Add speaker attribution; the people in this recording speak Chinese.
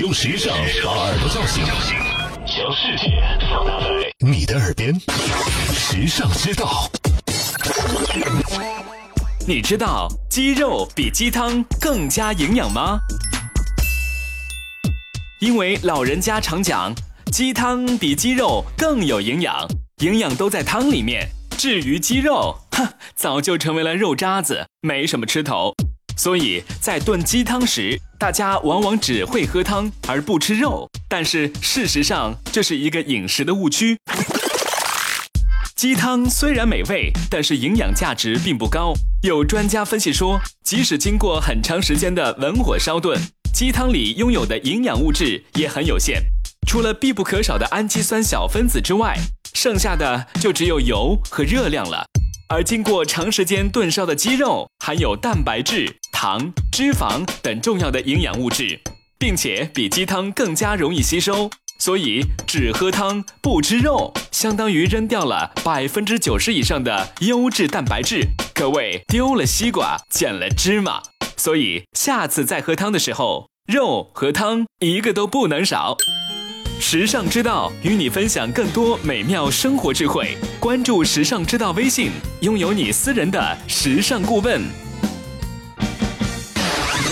Speaker 1: 用时尚把耳朵叫醒，将世界放大在你的耳边。时尚之道，
Speaker 2: 你知道鸡肉比鸡汤更加营养吗？因为老人家常讲，鸡汤比鸡肉更有营养，营养都在汤里面。至于鸡肉，哼，早就成为了肉渣子，没什么吃头。所以在炖鸡汤时，大家往往只会喝汤而不吃肉，但是事实上这是一个饮食的误区。鸡汤虽然美味，但是营养价值并不高。有专家分析说，即使经过很长时间的文火烧炖，鸡汤里拥有的营养物质也很有限。除了必不可少的氨基酸小分子之外，剩下的就只有油和热量了。而经过长时间炖烧的鸡肉，含有蛋白质、糖、脂肪等重要的营养物质，并且比鸡汤更加容易吸收。所以只喝汤不吃肉，相当于扔掉了百分之九十以上的优质蛋白质，可谓丢了西瓜捡了芝麻。所以下次再喝汤的时候，肉和汤一个都不能少。时尚之道与你分享更多美妙生活智慧，关注时尚之道微信，拥有你私人的时尚顾问。